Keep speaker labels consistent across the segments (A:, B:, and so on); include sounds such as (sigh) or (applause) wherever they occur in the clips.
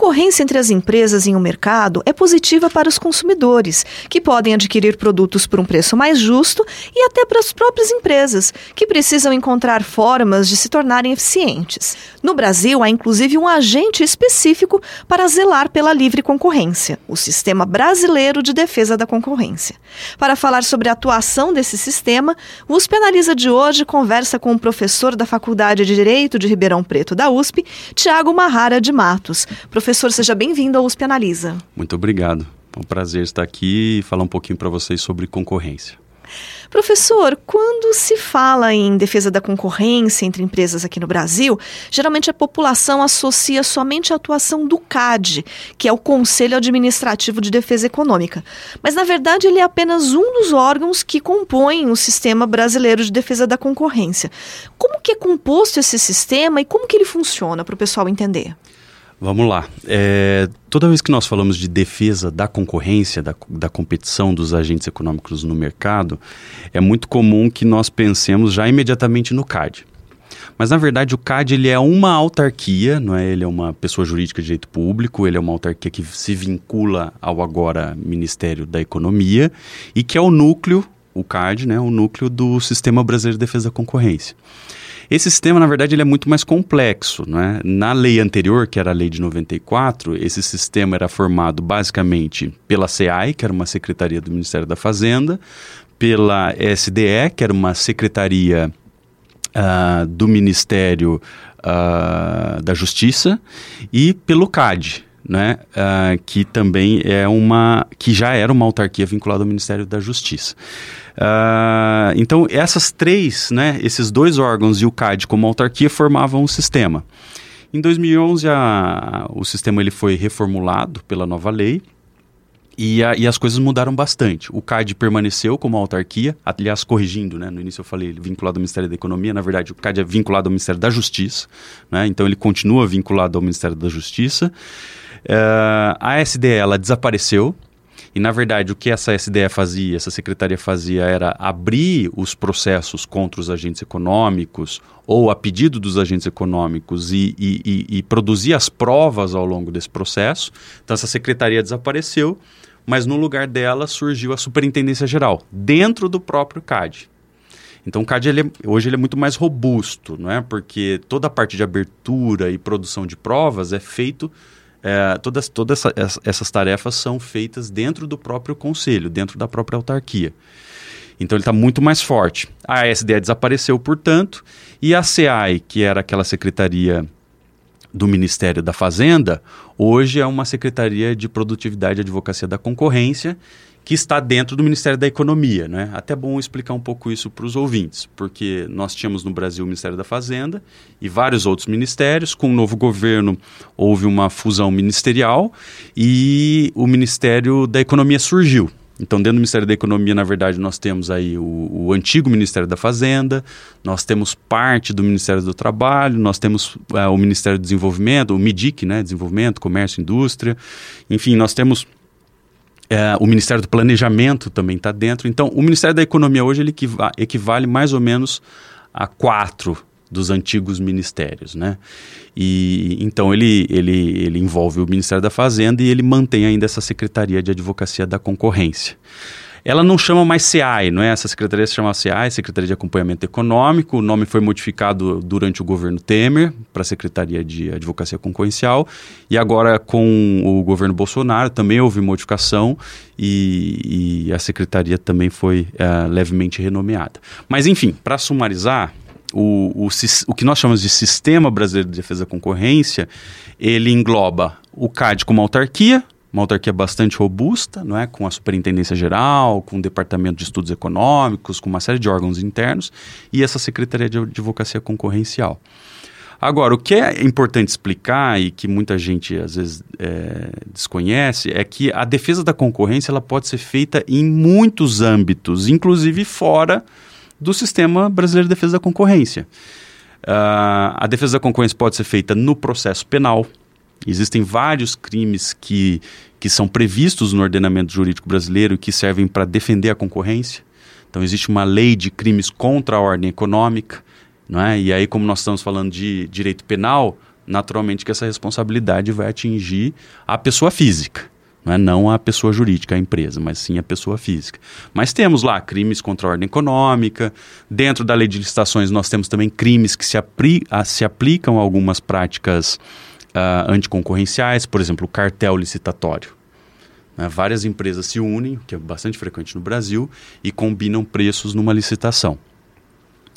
A: Concorrência entre as empresas em um mercado é positiva para os consumidores, que podem adquirir produtos por um preço mais justo, e até para as próprias empresas, que precisam encontrar formas de se tornarem eficientes. No Brasil, há inclusive um agente específico para zelar pela livre concorrência, o Sistema Brasileiro de Defesa da Concorrência. Para falar sobre a atuação desse sistema, o USP Analisa de hoje conversa com o professor da Faculdade de Direito de Ribeirão Preto da USP, Tiago Marrara de Matos. Seja bem-vindo ao USP Analisa.
B: Muito obrigado. É um prazer estar aqui e falar um pouquinho para vocês sobre concorrência.
A: Professor, quando se fala em defesa da concorrência entre empresas aqui no Brasil, geralmente a população associa somente a atuação do CAD, que é o Conselho Administrativo de Defesa Econômica. Mas, na verdade, ele é apenas um dos órgãos que compõem o Sistema Brasileiro de Defesa da Concorrência. Como que é composto esse sistema e como que ele funciona, para o pessoal entender?
B: Vamos lá. É, toda vez que nós falamos de defesa da concorrência, da, da competição dos agentes econômicos no mercado, é muito comum que nós pensemos já imediatamente no CAD. Mas na verdade o CAD ele é uma autarquia, não é? Ele é uma pessoa jurídica de direito público, ele é uma autarquia que se vincula ao agora Ministério da Economia e que é o núcleo, o CAD, né, o núcleo do Sistema Brasileiro de Defesa da Concorrência. Esse sistema, na verdade, ele é muito mais complexo. Né? Na lei anterior, que era a lei de 94, esse sistema era formado basicamente pela SEAI, que era uma secretaria do Ministério da Fazenda, pela SDE, que era uma secretaria uh, do Ministério uh, da Justiça, e pelo CAD, né, uh, que também é uma que já era uma autarquia vinculada ao Ministério da Justiça. Uh, então, essas três, né, esses dois órgãos e o CAD como autarquia formavam um sistema. Em 2011, a, o sistema ele foi reformulado pela nova lei e, a, e, as coisas mudaram bastante. O CAD permaneceu como autarquia, aliás, corrigindo, né? No início eu falei vinculado ao Ministério da Economia, na verdade o CAD é vinculado ao Ministério da Justiça, né? Então ele continua vinculado ao Ministério da Justiça. Uh, a SDE, ela desapareceu, e, na verdade, o que essa SDE fazia, essa secretaria fazia, era abrir os processos contra os agentes econômicos ou a pedido dos agentes econômicos e, e, e, e produzir as provas ao longo desse processo. Então, essa secretaria desapareceu, mas no lugar dela surgiu a Superintendência Geral, dentro do próprio CAD. Então o CAD ele é, hoje ele é muito mais robusto, não é? Porque toda a parte de abertura e produção de provas é feito é, todas todas essa, essas tarefas são feitas dentro do próprio conselho, dentro da própria autarquia. Então ele está muito mais forte. A SDE desapareceu, portanto, e a CEAI, que era aquela secretaria do Ministério da Fazenda, hoje é uma secretaria de produtividade e advocacia da concorrência que está dentro do Ministério da Economia. Né? Até bom explicar um pouco isso para os ouvintes, porque nós tínhamos no Brasil o Ministério da Fazenda e vários outros ministérios. Com o novo governo houve uma fusão ministerial e o Ministério da Economia surgiu. Então, dentro do Ministério da Economia, na verdade, nós temos aí o, o, antigo Ministério da Fazenda, nós temos parte do Ministério do Trabalho, nós temos é, o Ministério do Desenvolvimento, o MIDIC, né, Desenvolvimento, Comércio, Indústria, enfim, nós temos é, o Ministério do Planejamento também está dentro. Então, o Ministério da Economia hoje ele equivale, mais ou menos a quatro dos antigos ministérios, né? E então ele, ele, ele envolve o Ministério da Fazenda e ele mantém ainda essa Secretaria de Advocacia da Concorrência. Ela não chama mais SEAI, não é? Essa secretaria se chama SEAI, Secretaria de Acompanhamento Econômico. O nome foi modificado durante o governo Temer para Secretaria de Advocacia Concorrencial. E agora, com o governo Bolsonaro, também houve modificação e, e a secretaria também foi uh, levemente renomeada. Mas, enfim, para sumarizar, o, o, o, que nós chamamos de Sistema Brasileiro de Defesa da Concorrência, ele engloba o CAD como autarquia, uma autarquia bastante robusta, não é? com a Superintendência Geral, com o Departamento de Estudos Econômicos, com uma série de órgãos internos, e essa Secretaria de Advocacia Concorrencial. Agora, o que é importante explicar e que muita gente às vezes é, desconhece é que a defesa da concorrência ela pode ser feita em muitos âmbitos, inclusive fora do sistema brasileiro de defesa da concorrência. Uh, a defesa da concorrência pode ser feita no processo penal. Existem vários crimes que, que são previstos no ordenamento jurídico brasileiro e que servem para defender a concorrência. Então, existe uma lei de crimes contra a ordem econômica. Não é? E aí, como nós estamos falando de direito penal, naturalmente que essa responsabilidade vai atingir a pessoa física. Não, é? não a pessoa jurídica, a empresa, mas sim a pessoa física. Mas temos lá crimes contra a ordem econômica, dentro da lei de licitações nós temos também crimes que se, apri se aplicam a algumas práticas uh, anticoncorrenciais, por exemplo, o cartel licitatório. Né? Várias empresas se unem, que é bastante frequente no Brasil, e combinam preços numa licitação.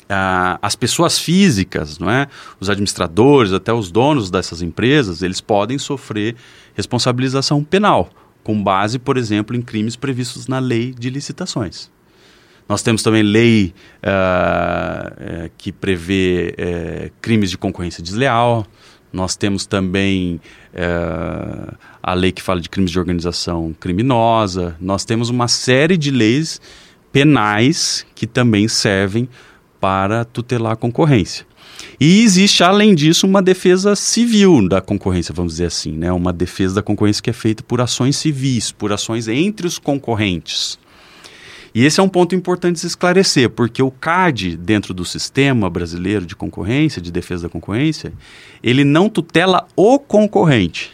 B: Uh, as pessoas físicas, não é? os administradores, até os donos dessas empresas, eles podem sofrer responsabilização penal com base, por exemplo, em crimes previstos na lei de licitações. Nós temos também lei uh, que prevê uh, crimes de concorrência desleal. Nós temos também uh, a lei que fala de crimes de organização criminosa. Nós temos uma série de leis penais que também servem para tutelar a concorrência. E existe, além disso, uma defesa civil da concorrência, vamos dizer assim, né? Uma defesa da concorrência que é feita por ações civis, por ações entre os concorrentes. E esse é um ponto importante de se esclarecer, porque o CAD, dentro do sistema brasileiro de concorrência, de defesa da concorrência, ele não tutela o concorrente.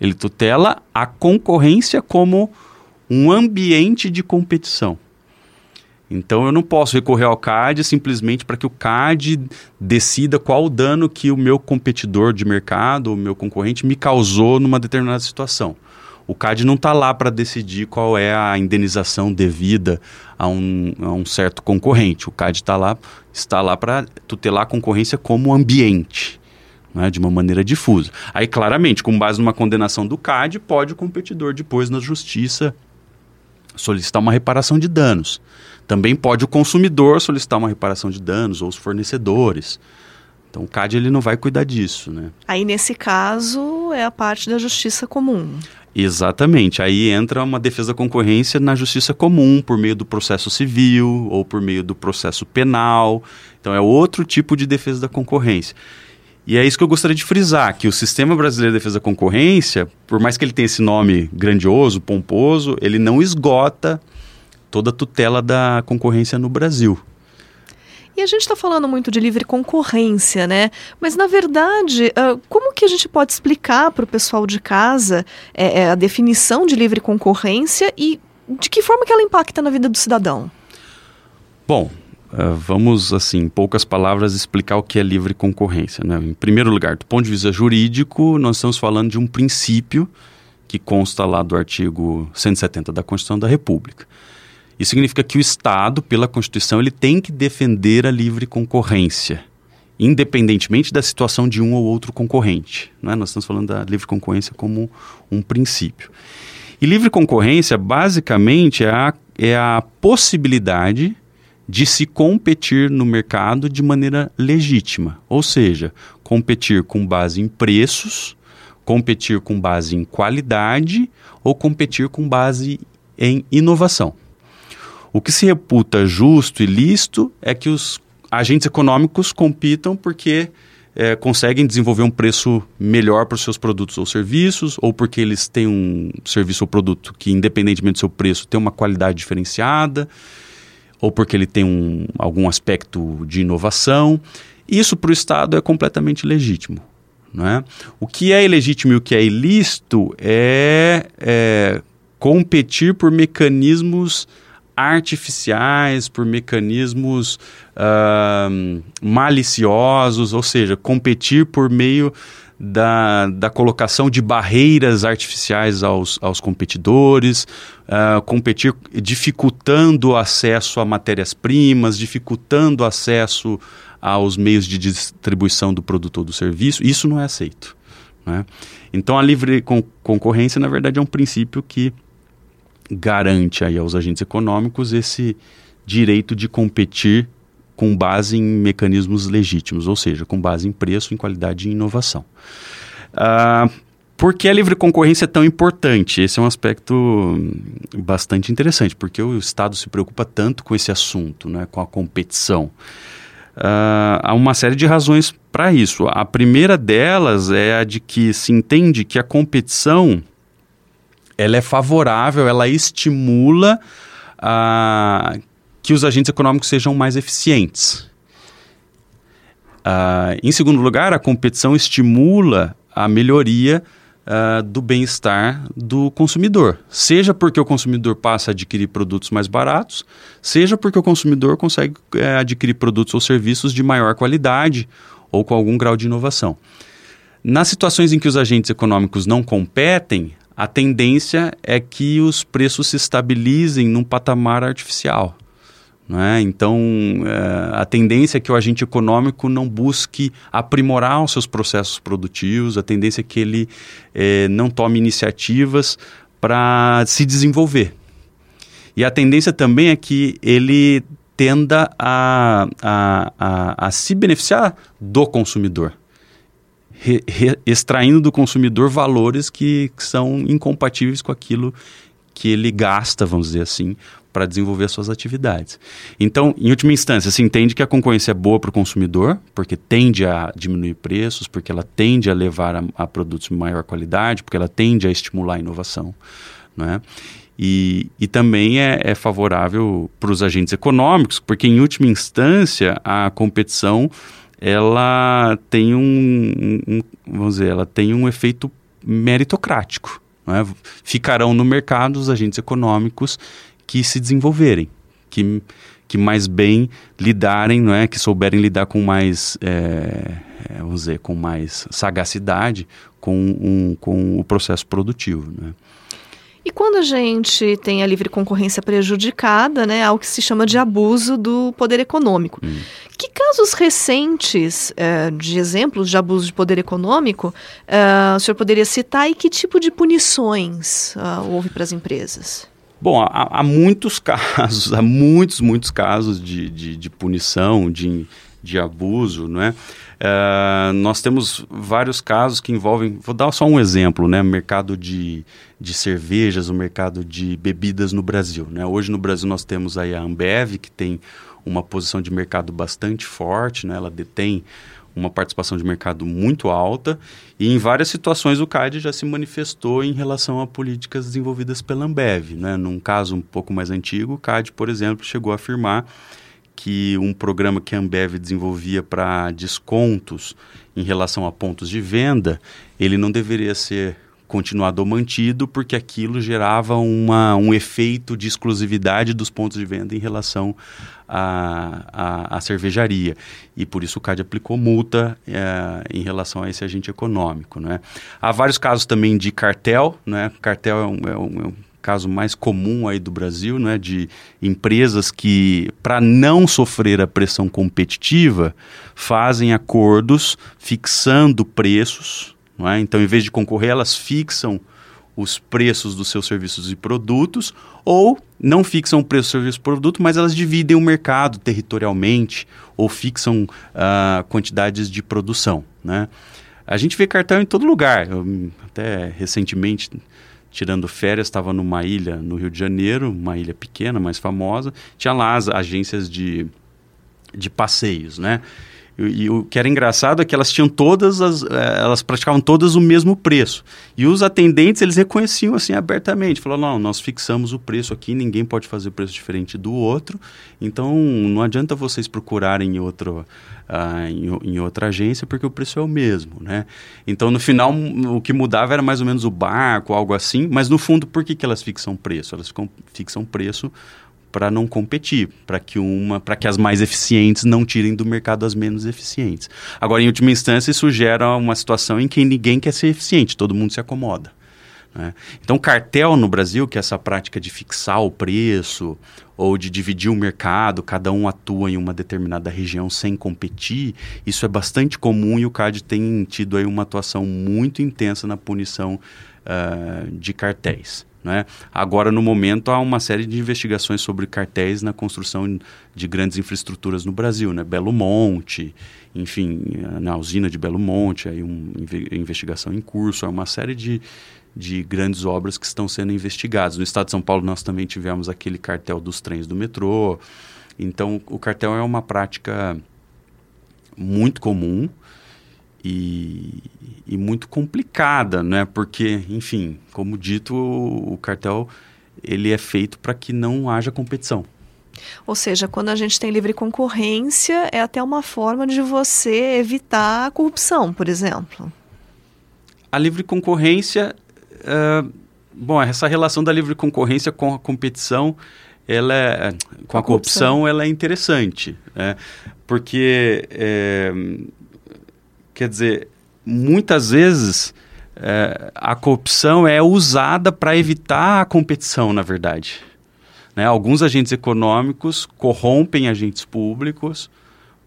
B: Ele tutela a concorrência como um ambiente de competição. Então eu não posso recorrer ao CAD simplesmente para que o CAD decida qual o dano que o meu competidor de mercado, o meu concorrente, me causou numa determinada situação. O CAD não está lá para decidir qual é a indenização devida a um, a um certo concorrente. O CAD tá lá, está lá para tutelar a concorrência como ambiente. Né, de uma maneira difusa. Aí, claramente, com base numa condenação do CAD, pode o competidor depois na justiça solicitar uma reparação de danos. Também pode o consumidor solicitar uma reparação de danos ou os fornecedores. Então o CAD ele não vai cuidar disso, né?
A: Aí nesse caso é a parte da justiça comum.
B: Exatamente. Aí entra uma defesa da concorrência na justiça comum, por meio do processo civil ou por meio do processo penal. Então é outro tipo de defesa da concorrência. E é isso que eu gostaria de frisar, que o Sistema Brasileiro de Defesa da Concorrência, por mais que ele tenha esse nome grandioso, pomposo, ele não esgota toda a tutela da concorrência no Brasil.
A: E a gente está falando muito de livre concorrência, né? Mas, na verdade, uh, como que a gente pode explicar para o pessoal de casa é, é, a definição de livre concorrência e de que forma que ela impacta na vida do cidadão?
B: Bom, uh, vamos, assim, em poucas palavras, explicar o que é livre concorrência. Né? Em primeiro lugar, do ponto de vista jurídico, nós estamos falando de um princípio que consta lá do artigo 170 da Constituição da República. Isso significa que o Estado, pela Constituição, ele tem que defender a livre concorrência, independentemente da situação de um ou outro concorrente. Não é? Nós estamos falando da livre concorrência como um princípio. E livre concorrência, basicamente, é a, é a possibilidade de se competir no mercado de maneira legítima, ou seja, competir com base em preços, competir com base em qualidade ou competir com base em inovação. O que se reputa justo e lícito é que os agentes econômicos compitam porque é, conseguem desenvolver um preço melhor para os seus produtos ou serviços, ou porque eles têm um serviço ou produto que, independentemente do seu preço, tem uma qualidade diferenciada, ou porque ele tem um, algum aspecto de inovação. Isso para o Estado é completamente legítimo. Não é? O que é ilegítimo e o que é ilícito é, é competir por mecanismos artificiais, por mecanismos uh, maliciosos, ou seja, competir por meio da, da colocação de barreiras artificiais aos, aos competidores, uh, competir dificultando o acesso a matérias-primas, dificultando o acesso aos meios de distribuição do produto ou do serviço. Isso não é aceito. Né? Então, a livre con concorrência, na verdade, é um princípio que garante aí aos agentes econômicos esse direito de competir com base em mecanismos legítimos, ou seja, com base em preço, em qualidade e inovação. Uh, Por que a livre concorrência é tão importante? Esse é um aspecto bastante interessante, porque o Estado se preocupa tanto com esse assunto, né, com a competição. Uh, há uma série de razões para isso. A primeira delas é a de que se entende que a competição ela é favorável, ela estimula uh, que os agentes econômicos sejam mais eficientes. Uh, em segundo lugar, a competição estimula a melhoria uh, do bem-estar do consumidor. Seja porque o consumidor passa a adquirir produtos mais baratos, seja porque o consumidor consegue uh, adquirir produtos ou serviços de maior qualidade ou com algum grau de inovação. Nas situações em que os agentes econômicos não competem, a tendência é que os preços se estabilizem num patamar artificial. É? Então, é, a tendência é que o agente econômico não busque aprimorar os seus processos produtivos, a tendência é que ele é, não tome iniciativas para se desenvolver. E a tendência também é que ele tenda a, a, a, a se beneficiar do consumidor, re, re, extraindo do consumidor valores que, que são incompatíveis com aquilo que ele gasta, vamos dizer assim, para desenvolver suas atividades. Então, em última instância, se entende que a concorrência é boa para o consumidor, porque tende a diminuir preços, porque ela tende a levar a, a produtos de maior qualidade, porque ela tende a estimular a inovação. Né? E, e também é, é favorável para os agentes econômicos, porque em última instância a competição ela tem um, um vamos dizer, ela tem um efeito meritocrático. É? Ficarão no mercado os agentes econômicos que se desenvolverem, que, que mais bem lidarem, não é? que souberem lidar com mais, é, é, vamos dizer, com mais sagacidade com, um, com o processo produtivo. Né?
A: E quando a gente tem a livre concorrência prejudicada, né, algo que se chama de abuso do poder econômico. Hum. Que casos recentes é, de exemplos de abuso de poder econômico é, o senhor poderia citar e que tipo de punições uh, houve para as empresas?
B: Bom, há, há, muitos (laughs) casos, há muitos, muitos casos de, de, de punição, de, de abuso, não é? Uh, nós temos vários casos que envolvem, vou dar só um exemplo, né? Mercado de, de cervejas, o mercado de bebidas no Brasil, né? Hoje no Brasil nós temos aí a Ambev, que tem uma posição de mercado bastante forte, né? Ela detém uma participação de mercado muito alta e em várias situações o CAD já se manifestou em relação a políticas desenvolvidas pela Ambev. Né? Num caso um pouco mais antigo, o CAD, por exemplo, chegou a afirmar que um programa que a Ambev desenvolvia para descontos em relação a pontos de venda, ele não deveria ser continuado ou mantido, porque aquilo gerava uma, um efeito de exclusividade dos pontos de venda em relação à, cervejaria. E por isso o CAD aplicou multa é, em relação a esse agente econômico. Né? Há vários casos também de cartel. Né? Cartel é um, é um, é um caso mais comum aí do Brasil, né, de empresas que, para não sofrer a pressão competitiva, fazem acordos fixando preços é? Então, em vez de concorrer, elas fixam os preços dos seus serviços e produtos, ou não fixam o preço do serviço e produto, mas elas dividem o mercado territorialmente ou fixam uh, quantidades de produção. Né? A gente vê cartão em todo lugar. Eu, até recentemente, tirando férias, estava numa ilha no Rio de Janeiro, uma ilha pequena, mais famosa. Tinha lá as agências de, de passeios, né? E, o que era engraçado é que elas tinham todas as, eh, elas praticavam todas o mesmo preço. E os atendentes, eles reconheciam assim abertamente, falaram, não, nós fixamos o preço aqui, ninguém pode fazer preço diferente do outro, então não adianta vocês procurarem outro, uh, em, em, outra agência, porque o preço é o mesmo, né? Então, no final, o que mudava era mais ou menos o barco, algo assim, mas no fundo, por que, que elas fixam preço? Elas ficam, fixam preço para não competir, para que uma, para que as mais eficientes não tirem do mercado as menos eficientes. Agora, em última instância, isso gera uma situação em que ninguém quer ser eficiente, todo mundo se acomoda. Né? Então, cartel no Brasil, que é essa prática de fixar o preço ou de dividir o mercado, cada um atua em uma determinada região sem competir, isso é bastante comum e o CAD tem tido aí uma atuação muito intensa na punição uh, de cartéis. Né? Agora, no momento, há uma série de investigações sobre cartéis na construção de grandes infraestruturas no Brasil, né? Belo Monte, enfim, na usina de Belo Monte, aí uma investigação em curso, há uma série de, de grandes obras que estão sendo investigadas. No estado de São Paulo, nós também tivemos aquele cartel dos trens do metrô. Então, o cartel é uma prática muito comum e, e muito complicada, né? Porque, enfim, como dito, o, o cartel ele é feito para que não haja competição.
A: Ou seja, quando a gente tem livre concorrência, é até uma forma de você evitar a corrupção, por exemplo.
B: A livre concorrência, uh, bom, essa relação da livre concorrência com a competição, ela é, com a, a corrupção, corrupção, ela é interessante, né? porque é, Quer dizer, muitas vezes é, a corrupção é usada para evitar a competição, na verdade. Né? Alguns agentes econômicos corrompem agentes públicos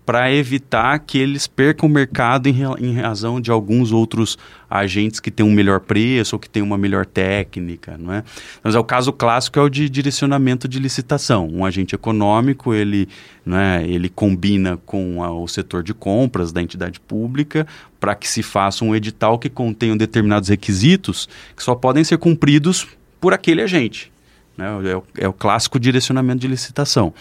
B: para evitar que eles percam o mercado em, em, razão de alguns outros agentes que têm um melhor preço ou que têm uma melhor técnica, não é? Mas é o caso clássico é o de direcionamento de licitação. Um agente econômico ele, né, ele combina com a, o setor de compras da entidade pública para que se faça um edital que contenha determinados requisitos que só podem ser cumpridos por aquele agente. Né? É, o, é o clássico direcionamento de licitação.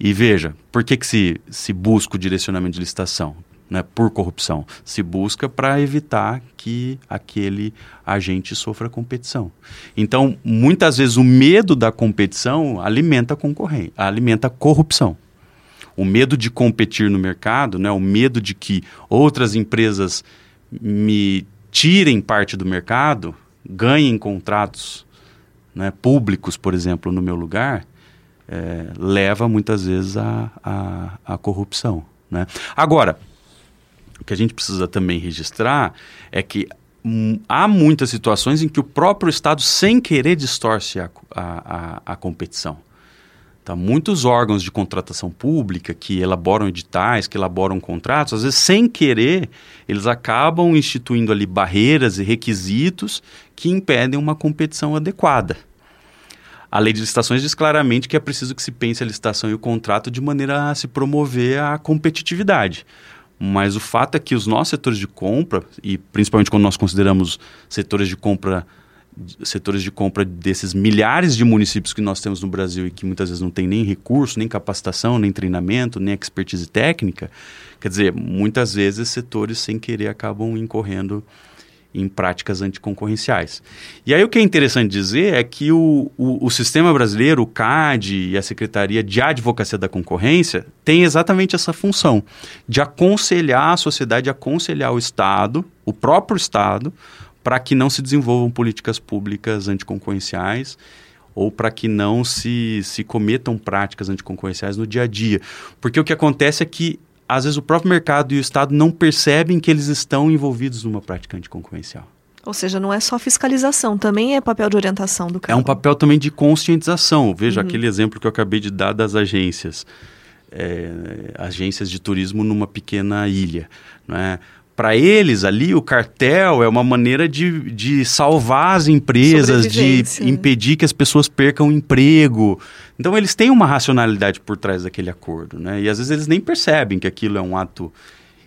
B: E veja, por que, que se, se busca o direcionamento de licitação? Né, por corrupção. Se busca para evitar que aquele agente sofra competição. Então, muitas vezes o medo da competição alimenta a concorrência, alimenta a corrupção. O medo de competir no mercado, né, o medo de que outras empresas me tirem parte do mercado, ganhem contratos né, públicos, por exemplo, no meu lugar, é, leva muitas vezes à a, a, a, corrupção. Né? Agora, o que a gente precisa também registrar é que hum, há muitas situações em que o próprio Estado, sem querer, distorce a, a, a competição. Tá? Muitos órgãos de contratação pública que elaboram editais, que elaboram contratos, às vezes sem querer, eles acabam instituindo ali barreiras e requisitos que impedem uma competição adequada. A lei de licitações diz claramente que é preciso que se pense a licitação e o contrato de maneira a se promover a competitividade. Mas o fato é que os nossos setores de compra, e principalmente quando nós consideramos setores de compra setores de compra desses milhares de municípios que nós temos no Brasil e que muitas vezes não tem nem recurso, nem capacitação, nem treinamento, nem expertise técnica, quer dizer, muitas vezes setores sem querer acabam incorrendo em práticas anticoncorrenciais. E aí o que é interessante dizer é que o, o, o, sistema brasileiro, o CAD e a Secretaria de Advocacia da Concorrência tem exatamente essa função de aconselhar a sociedade, aconselhar o Estado, o próprio Estado, para que não se desenvolvam políticas públicas anticoncorrenciais ou para que não se, se cometam práticas anticoncorrenciais no dia a dia. Porque o que acontece é que às vezes o próprio mercado e o Estado não percebem que eles estão envolvidos numa prática anticoncorrencial.
A: Ou seja, não é só fiscalização, também é papel de orientação do
B: carro. É um papel também de conscientização. Veja uhum. aquele exemplo que eu acabei de dar das agências. É, agências de turismo numa pequena ilha. Não é? Para eles ali, o cartel é uma maneira de, de salvar as empresas, de impedir que as pessoas percam emprego. Então, eles têm uma racionalidade por trás daquele acordo, né? E às vezes eles nem percebem que aquilo é um ato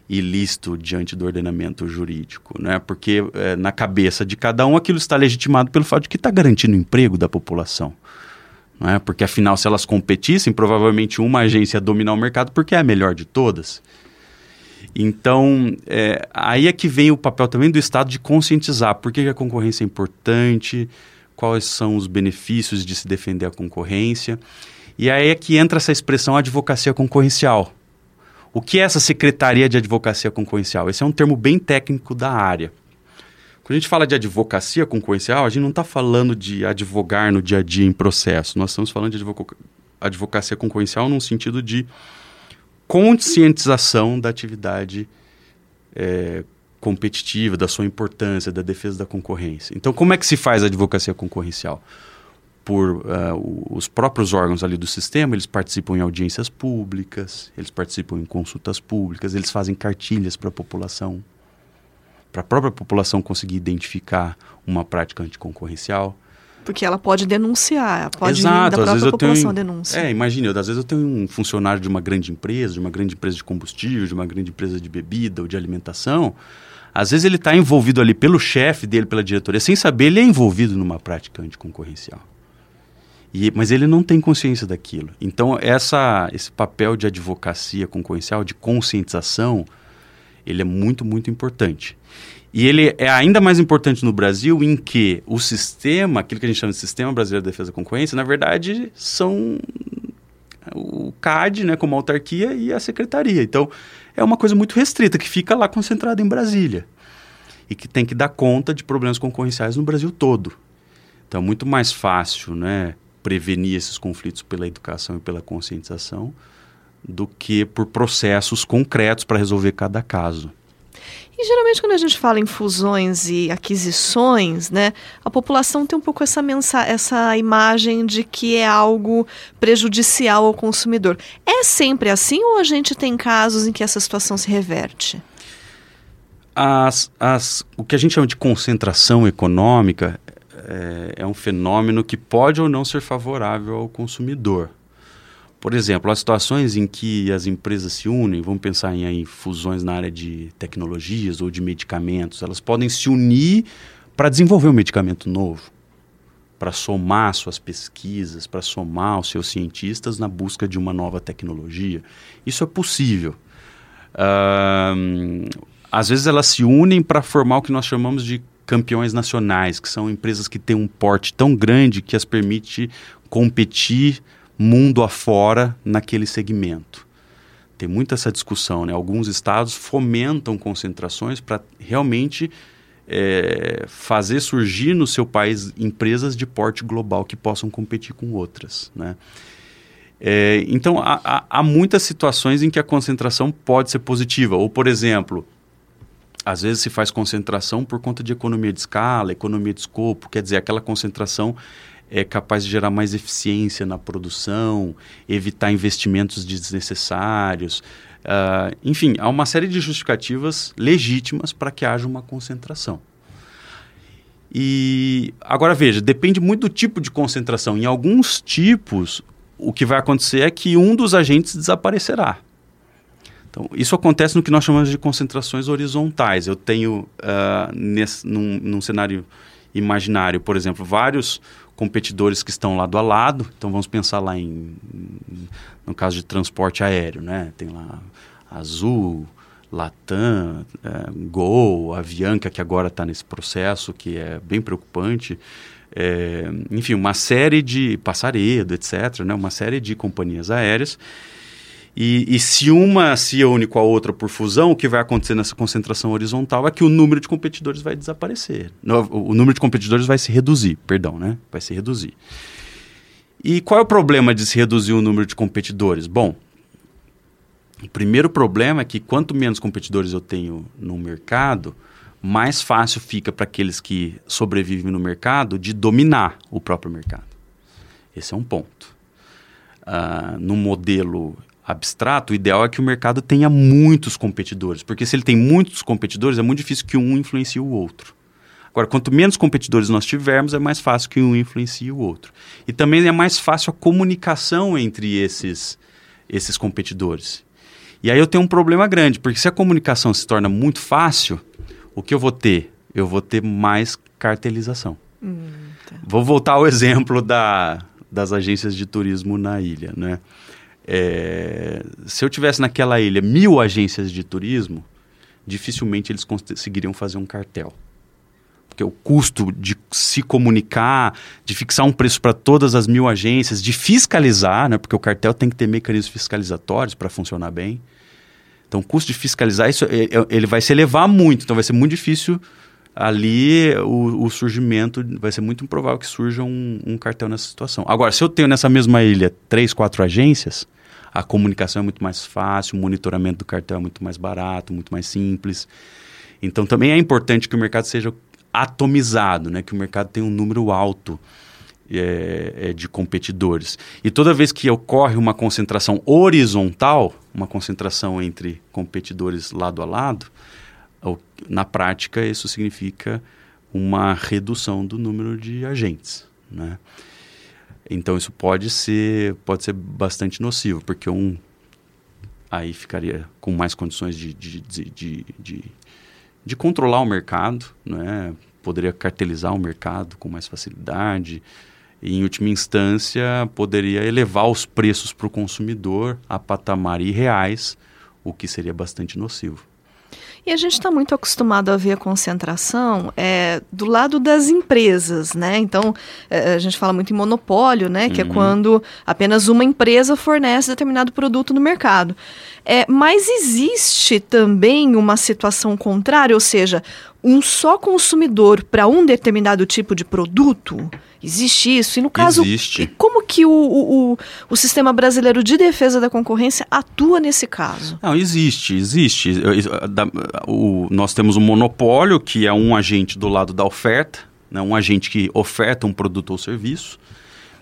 B: ilícito diante do ordenamento jurídico, né? Porque é, na cabeça de cada um aquilo está legitimado pelo fato de que está garantindo o emprego da população. Não é? Porque afinal, se elas competissem, provavelmente uma agência ia dominar o mercado porque é a melhor de todas. Então, é, aí é que vem o papel também do Estado de conscientizar por que a concorrência é importante, quais são os benefícios de se defender a concorrência. E aí é que entra essa expressão advocacia concorrencial. O que é essa Secretaria de Advocacia Concorrencial? Esse é um termo bem técnico da área. Quando a gente fala de advocacia concorrencial, a gente não está falando de advogar no dia a dia em processo. Nós estamos falando de advocacia concorrencial num sentido de conscientização da atividade é, competitiva, da sua importância, da defesa da concorrência. Então, como é que se faz a advocacia concorrencial? Por uh, os próprios órgãos ali do sistema, eles participam em audiências públicas, eles participam em consultas públicas, eles fazem cartilhas para a população, para a própria população conseguir identificar uma prática anticoncorrencial.
A: Porque ela pode denunciar, pode
B: Exato,
A: da
B: às vezes eu
A: população
B: tenho,
A: denúncia.
B: É, imagina, às vezes eu tenho um funcionário de uma grande empresa, de uma grande empresa de combustível, de uma grande empresa de bebida ou de alimentação. Às vezes ele está envolvido ali pelo chefe dele, pela diretoria, sem saber, ele é envolvido numa prática anticoncorrencial. E, mas ele não tem consciência daquilo. Então, essa, esse papel de advocacia concorrencial, de conscientização, ele é muito, muito importante. E ele é ainda mais importante no Brasil em que o sistema, aquilo que a gente chama de Sistema Brasileiro de Defesa da Concorrência, na verdade são o CAD, né, como autarquia, e a secretaria. Então, é uma coisa muito restrita, que fica lá concentrada em Brasília. E que tem que dar conta de problemas concorrenciais no Brasil todo. Então, é muito mais fácil, né, prevenir esses conflitos pela educação e pela conscientização do que por processos concretos para resolver cada caso.
A: E geralmente quando a gente fala em fusões e aquisições, né, a população tem um pouco essa, mensa essa imagem de que é algo prejudicial ao consumidor. É sempre assim ou a gente tem casos em que essa situação se reverte?
B: As, as, o que a gente chama de concentração econômica é, é um fenômeno que pode ou não ser favorável ao consumidor. Por exemplo, as situações em que as empresas se unem, vamos pensar em, em fusões na área de tecnologias ou de medicamentos, elas podem se unir para desenvolver um medicamento novo, para somar suas pesquisas, para somar os seus cientistas na busca de uma nova tecnologia. Isso é possível. Uh, às vezes elas se unem para formar o que nós chamamos de campeões nacionais, que são empresas que têm um porte tão grande que as permite competir mundo afora naquele segmento. Tem muita essa discussão, né? Alguns estados fomentam concentrações para realmente é, fazer surgir no seu país empresas de porte global que possam competir com outras, né? É, então, há, há, há, muitas situações em que a concentração pode ser positiva. Ou, por exemplo, às vezes se faz concentração por conta de economia de escala, economia de escopo, quer dizer, aquela concentração é capaz de gerar mais eficiência na produção, evitar investimentos desnecessários. Uh, enfim, há uma série de justificativas legítimas para que haja uma concentração. E agora veja, depende muito do tipo de concentração. Em alguns tipos, o que vai acontecer é que um dos agentes desaparecerá. Então, isso acontece no que nós chamamos de concentrações horizontais. Eu tenho, uh, nesse, num, num cenário imaginário, por exemplo, vários competidores que estão lado a lado. Então vamos pensar lá em no caso de transporte aéreo, né? Tem lá Azul, Latam, é, Gol, Avianca que agora está nesse processo que é bem preocupante. É, enfim, uma série de Passaredo, etc. Né? Uma série de companhias aéreas e, e, se uma se une com a outra por fusão, o que vai acontecer nessa concentração horizontal é que o número de competidores vai desaparecer. No, o número de competidores vai se reduzir, perdão, né? Vai se reduzir. E qual é o problema de se reduzir o número de competidores? Bom, o primeiro problema é que quanto menos competidores eu tenho no mercado, mais fácil fica para aqueles que sobrevivem no mercado de dominar o próprio mercado. Esse é um ponto. Uh, no modelo abstrato, o ideal é que o mercado tenha muitos competidores, porque se ele tem muitos competidores, é muito difícil que um influencie o outro. Agora, quanto menos competidores nós tivermos, é mais fácil que um influencie o outro. E também é mais fácil a comunicação entre esses, esses competidores. E aí eu tenho um problema grande, porque se a comunicação se torna muito fácil, o que eu vou ter? Eu vou ter mais cartelização. Hum, tá. Vou voltar ao exemplo da, das agências de turismo na ilha, né? É, se eu tivesse naquela ilha mil agências de turismo, dificilmente eles conseguiriam fazer um cartel. Porque o custo de se comunicar, de fixar um preço para todas as mil agências, de fiscalizar, né, porque o cartel tem que ter mecanismos fiscalizatórios para funcionar bem. Então, o custo de fiscalizar isso, é, é, ele vai se elevar muito. Então, vai ser muito difícil ali o, o, surgimento, vai ser muito improvável que surja um, um, cartel nessa situação. Agora, se eu tenho nessa mesma ilha três, quatro agências, a comunicação é muito mais fácil, o monitoramento do cartel é muito mais barato, muito mais simples. Então, também é importante que o mercado seja atomizado, né? que o mercado tenha um número alto é, é, de competidores. E toda vez que ocorre uma concentração horizontal, uma concentração entre competidores lado a lado, na prática, isso significa uma redução do número de agentes. né? Então isso pode ser, pode ser bastante nocivo, porque um aí ficaria com mais condições de, de, de, de, de controlar o mercado, né? poderia cartelizar o mercado com mais facilidade, e, em última instância, poderia elevar os preços para o consumidor a patamar irreais, o que seria bastante nocivo.
A: E a gente está muito acostumado a ver a concentração é, do lado das empresas, né? Então, é, a gente fala muito em monopólio, né? Que é uhum. é quando apenas uma empresa fornece determinado produto no mercado. É, mas existe também uma situação contrária, ou seja, um só consumidor para um determinado tipo de produto? Existe isso? E no caso,
B: Existe.
A: como que o, o, o, sistema brasileiro de defesa da concorrência atua nesse caso?
B: Não, existe, existe. O, nós temos um monopólio, que é um agente do lado da oferta, né, um agente que oferta um produto ou serviço.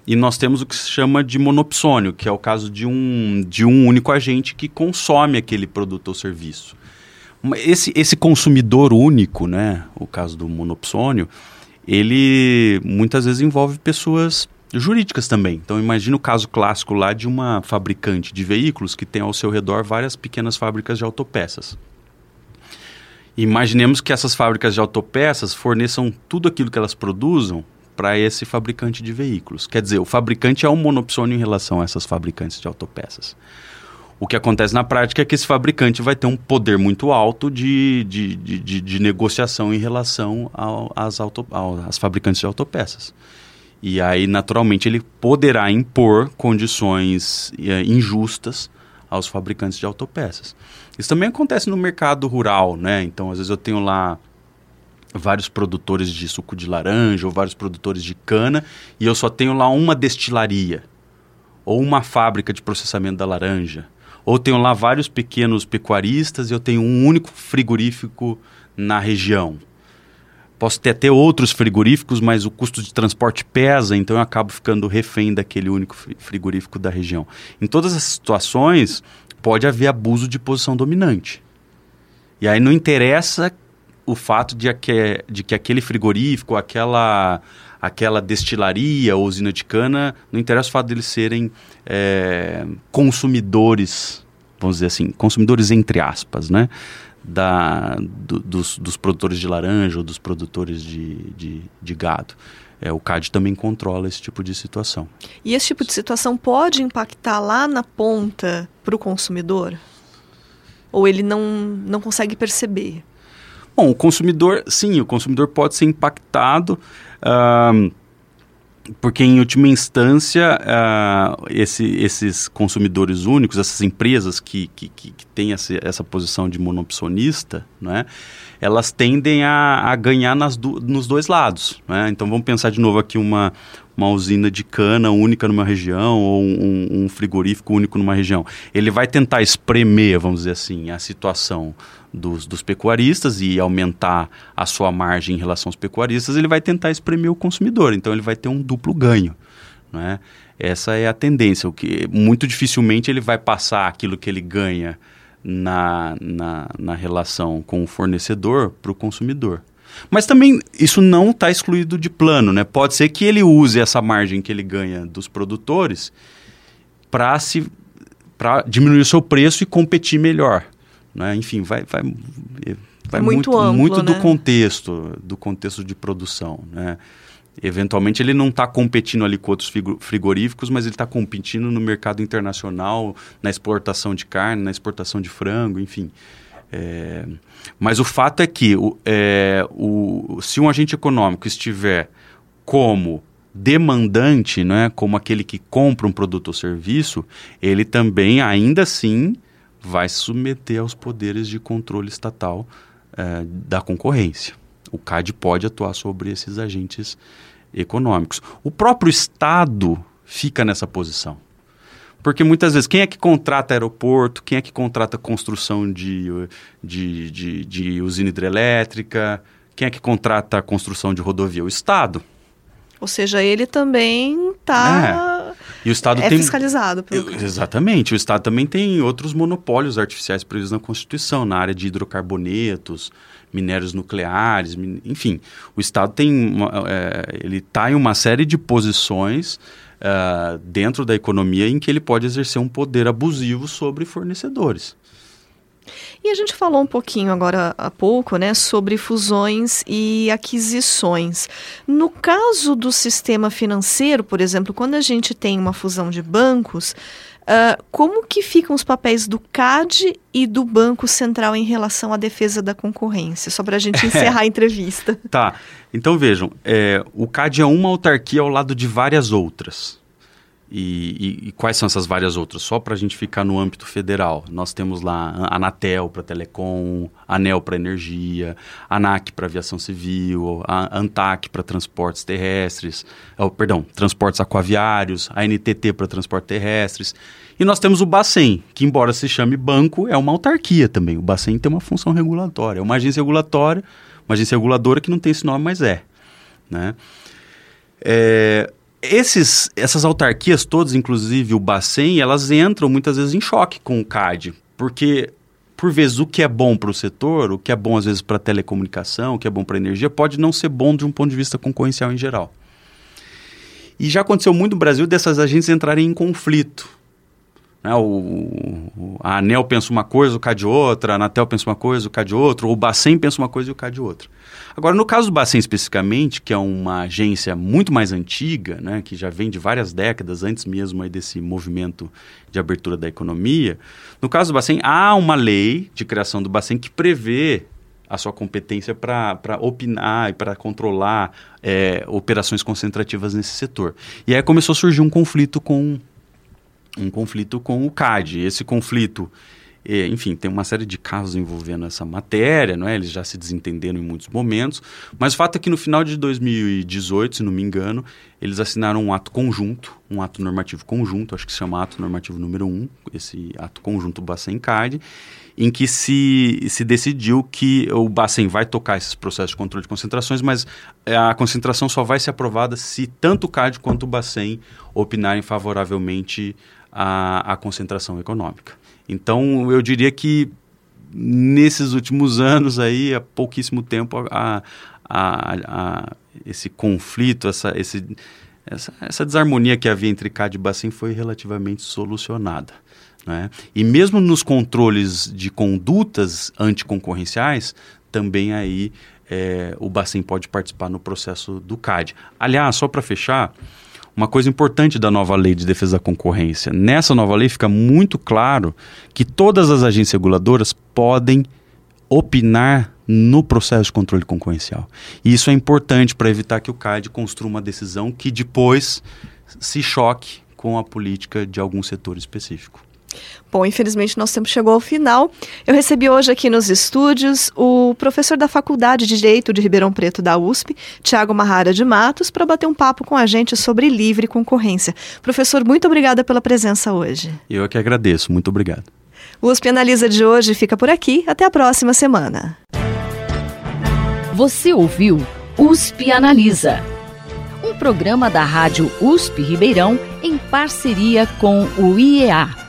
B: E nós temos o que se chama de monopsônio, que é o caso de um, de um único agente que consome aquele produto ou serviço. Esse, esse consumidor único, né, o caso do monopsônio, ele muitas vezes envolve pessoas jurídicas também. Então imagine o caso clássico lá de uma fabricante de veículos que tem ao seu redor várias pequenas fábricas de autopeças. Imaginemos que essas fábricas de autopeças forneçam tudo aquilo que elas produzam para esse fabricante de veículos. Quer dizer, o fabricante é um monopsônio em relação a essas fabricantes de autopeças. O que acontece na prática é que esse fabricante vai ter um poder muito alto de, de, de, de, de negociação em relação às, ao, fabricantes de autopeças. E aí, naturalmente, ele poderá impor condições é, injustas aos fabricantes de autopeças. Isso também acontece no mercado rural, né? Então, às vezes eu tenho lá vários produtores de suco de laranja ou vários produtores de cana e eu só tenho lá uma destilaria ou uma fábrica de processamento da laranja ou tenho lá vários pequenos pecuaristas e eu tenho um único frigorífico na região. Posso ter até outros frigoríficos, mas o custo de transporte pesa, então eu acabo ficando refém daquele único frigorífico da região. Em todas as situações, pode haver abuso de posição dominante. E aí não interessa o fato de, que, de que aquele frigorífico, aquela aquela destilaria ou usina de cana, não interessa o fato deles serem é, consumidores, vamos dizer assim, consumidores entre aspas, né? Da, do, dos, dos, produtores de laranja ou dos produtores de, de, de gado. É, o CAD também controla esse tipo de situação.
A: E esse tipo de situação pode impactar lá na ponta para o consumidor? Ou ele não, não consegue perceber?
B: Bom, o consumidor, sim, o consumidor pode ser impactado. Porque, em última instância, uh, esse, esses consumidores únicos, essas empresas que, que, que, que têm essa, essa posição de monopsonista, né, elas tendem a, a ganhar nas do, nos dois lados. Né? Então, vamos pensar de novo aqui uma, uma usina de cana única numa região ou um, um, frigorífico único numa região. Ele vai tentar espremer, vamos dizer assim, a situação dos, dos pecuaristas e aumentar a sua margem em relação aos pecuaristas, ele vai tentar espremer o consumidor. Então ele vai ter um duplo ganho. Né? Essa é a tendência. O que muito dificilmente ele vai passar aquilo que ele ganha na, na, na relação com o fornecedor para o consumidor. Mas também isso não está excluído de plano, né? Pode ser que ele use essa margem que ele ganha dos produtores para se para diminuir o seu preço e competir melhor. Né? Enfim, vai, vai, vai muito, muito, amplo, muito né? do contexto, do contexto de produção. Né? Eventualmente ele não está competindo ali com outros frigoríficos, mas ele está competindo no mercado internacional, na exportação de carne, na exportação de frango, enfim. É, mas o fato é que o, é, o, se um agente econômico estiver como demandante, né, como aquele que compra um produto ou serviço, ele também, ainda assim, vai se submeter aos poderes de controle estatal é, da concorrência. O CAD pode atuar sobre esses agentes econômicos. O próprio Estado fica nessa posição. Porque muitas vezes, quem é que contrata aeroporto? Quem é que contrata construção de, de, de, de usina hidrelétrica? Quem é que contrata a construção de rodovia? O Estado.
A: Ou seja, ele também está.
B: E o Estado
A: é
B: tem...
A: fiscalizado. Pelo...
B: Exatamente. O Estado também tem outros monopólios artificiais previstos na Constituição, na área de hidrocarbonetos, minérios nucleares, enfim. O Estado tem uma, é, ele está em uma série de posições uh, dentro da economia em que ele pode exercer um poder abusivo sobre fornecedores.
A: E a gente falou um pouquinho agora há pouco, né, sobre fusões e aquisições. No caso do sistema financeiro, por exemplo, quando a gente tem uma fusão de bancos, uh, como que ficam os papéis do CAD e do Banco Central em relação à defesa da concorrência? Só para a gente (laughs) encerrar a entrevista.
B: Tá. Então vejam, é, o CAD é uma autarquia ao lado de várias outras. E, e, e, quais são essas várias outras? Só para a gente ficar no âmbito federal. Nós temos lá a Anatel para telecom, ANEL para energia, ANAC para aviação civil, a ANTAC para transportes terrestres, oh, perdão, transportes aquaviários, a NTT para transportes terrestres. E nós temos o Bacen, que embora se chame banco, é uma autarquia também. O Bacen tem uma função regulatória, é uma agência regulatória, uma agência reguladora que não tem esse nome, mas é. Né? É, esses, essas autarquias todas, inclusive o Bacen, elas entram muitas vezes em choque com o CAD, porque por vezes o que é bom para o setor, o que é bom às vezes para a telecomunicação, o que é bom para a energia, pode não ser bom de um ponto de vista concorrencial em geral. E já aconteceu muito no Brasil dessas agências entrarem em conflito. Né? O, a ANEL pensa uma coisa, o CAD outra, a Anatel pensa uma coisa, o CAD outra, ou o Bacen pensa uma coisa e o CAD outra. Agora, no caso do Bacen especificamente, que é uma agência muito mais antiga, né, que já vem de várias décadas, antes mesmo aí desse movimento de abertura da economia, no caso do Bacen, há uma lei de criação do Bacen que prevê a sua competência para opinar e para controlar é, operações concentrativas nesse setor. E aí começou a surgir um conflito com um conflito com o CAD. Esse conflito, é, enfim, tem uma série de casos envolvendo essa matéria, não é? Eles já se desentenderam em muitos momentos, mas o fato é que no final de 2018, se não me engano, eles assinaram um ato conjunto, um ato normativo conjunto, acho que se chama ato normativo número 1, esse ato conjunto Bacen-CAD, em que se, se decidiu que o Bacen vai tocar esses processos de controle de concentrações, mas é, a concentração só vai ser aprovada se tanto o CAD quanto o Bacen opinarem favoravelmente a, a concentração econômica. Então, eu diria que nesses últimos anos aí, há pouquíssimo tempo, a, a, a, esse conflito, essa, esse, essa, essa desarmonia que havia entre CAD e Bacen foi relativamente solucionada. Né? E mesmo nos controles de condutas anticoncorrenciais, também aí é, o Bacen pode participar no processo do CAD. Aliás, só para fechar, uma coisa importante da nova lei de defesa da concorrência. Nessa nova lei fica muito claro que todas as agências reguladoras podem opinar no processo de controle concorrencial. E isso é importante para evitar que o CAD construa uma decisão que depois se choque com a política de algum setor específico.
A: Bom, infelizmente nosso tempo chegou ao final. Eu recebi hoje aqui nos estúdios o professor da Faculdade de Direito de Ribeirão Preto da USP, Tiago Marrara de Matos, para bater um papo com a gente sobre livre concorrência. Professor, muito obrigada pela presença hoje.
B: Eu é que agradeço, muito obrigado.
A: O USP Analisa de hoje fica por aqui. Até a próxima semana.
C: Você ouviu USP Analisa, um programa da Rádio USP Ribeirão em parceria com o IEA